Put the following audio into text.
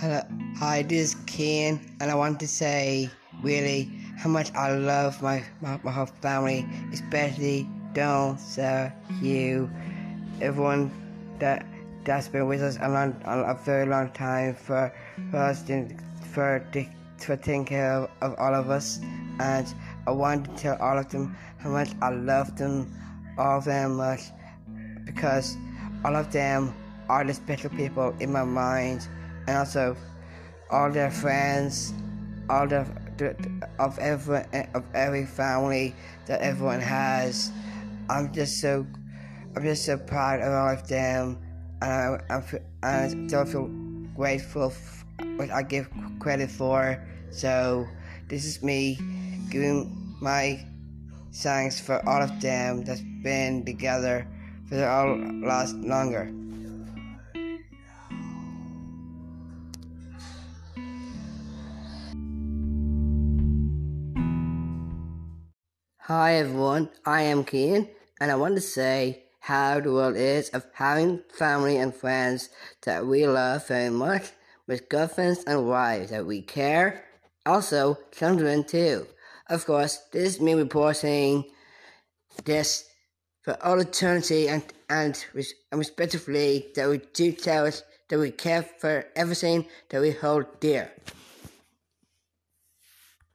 Hello, hi, this is Ken, and I want to say really how much I love my, my, my whole family, especially Don, Sarah, Hugh, everyone that that's been with us a long, a very long time for for us to, for for taking care of, of all of us, and I want to tell all of them how much I love them all very much because all of them are the special people in my mind and also all their friends, all the, of every of every family that everyone has. I'm just so I'm just so proud of all of them, and I, I'm, I feel grateful, which I give credit for. So this is me giving my thanks for all of them that's been together for all last longer. Hi everyone, I am Kian, and I want to say how the world is of having family and friends that we love very much, with girlfriends and wives that we care, also children too. Of course, this is me reporting this for all eternity and, and, and that we do tell us that we care for everything that we hold dear.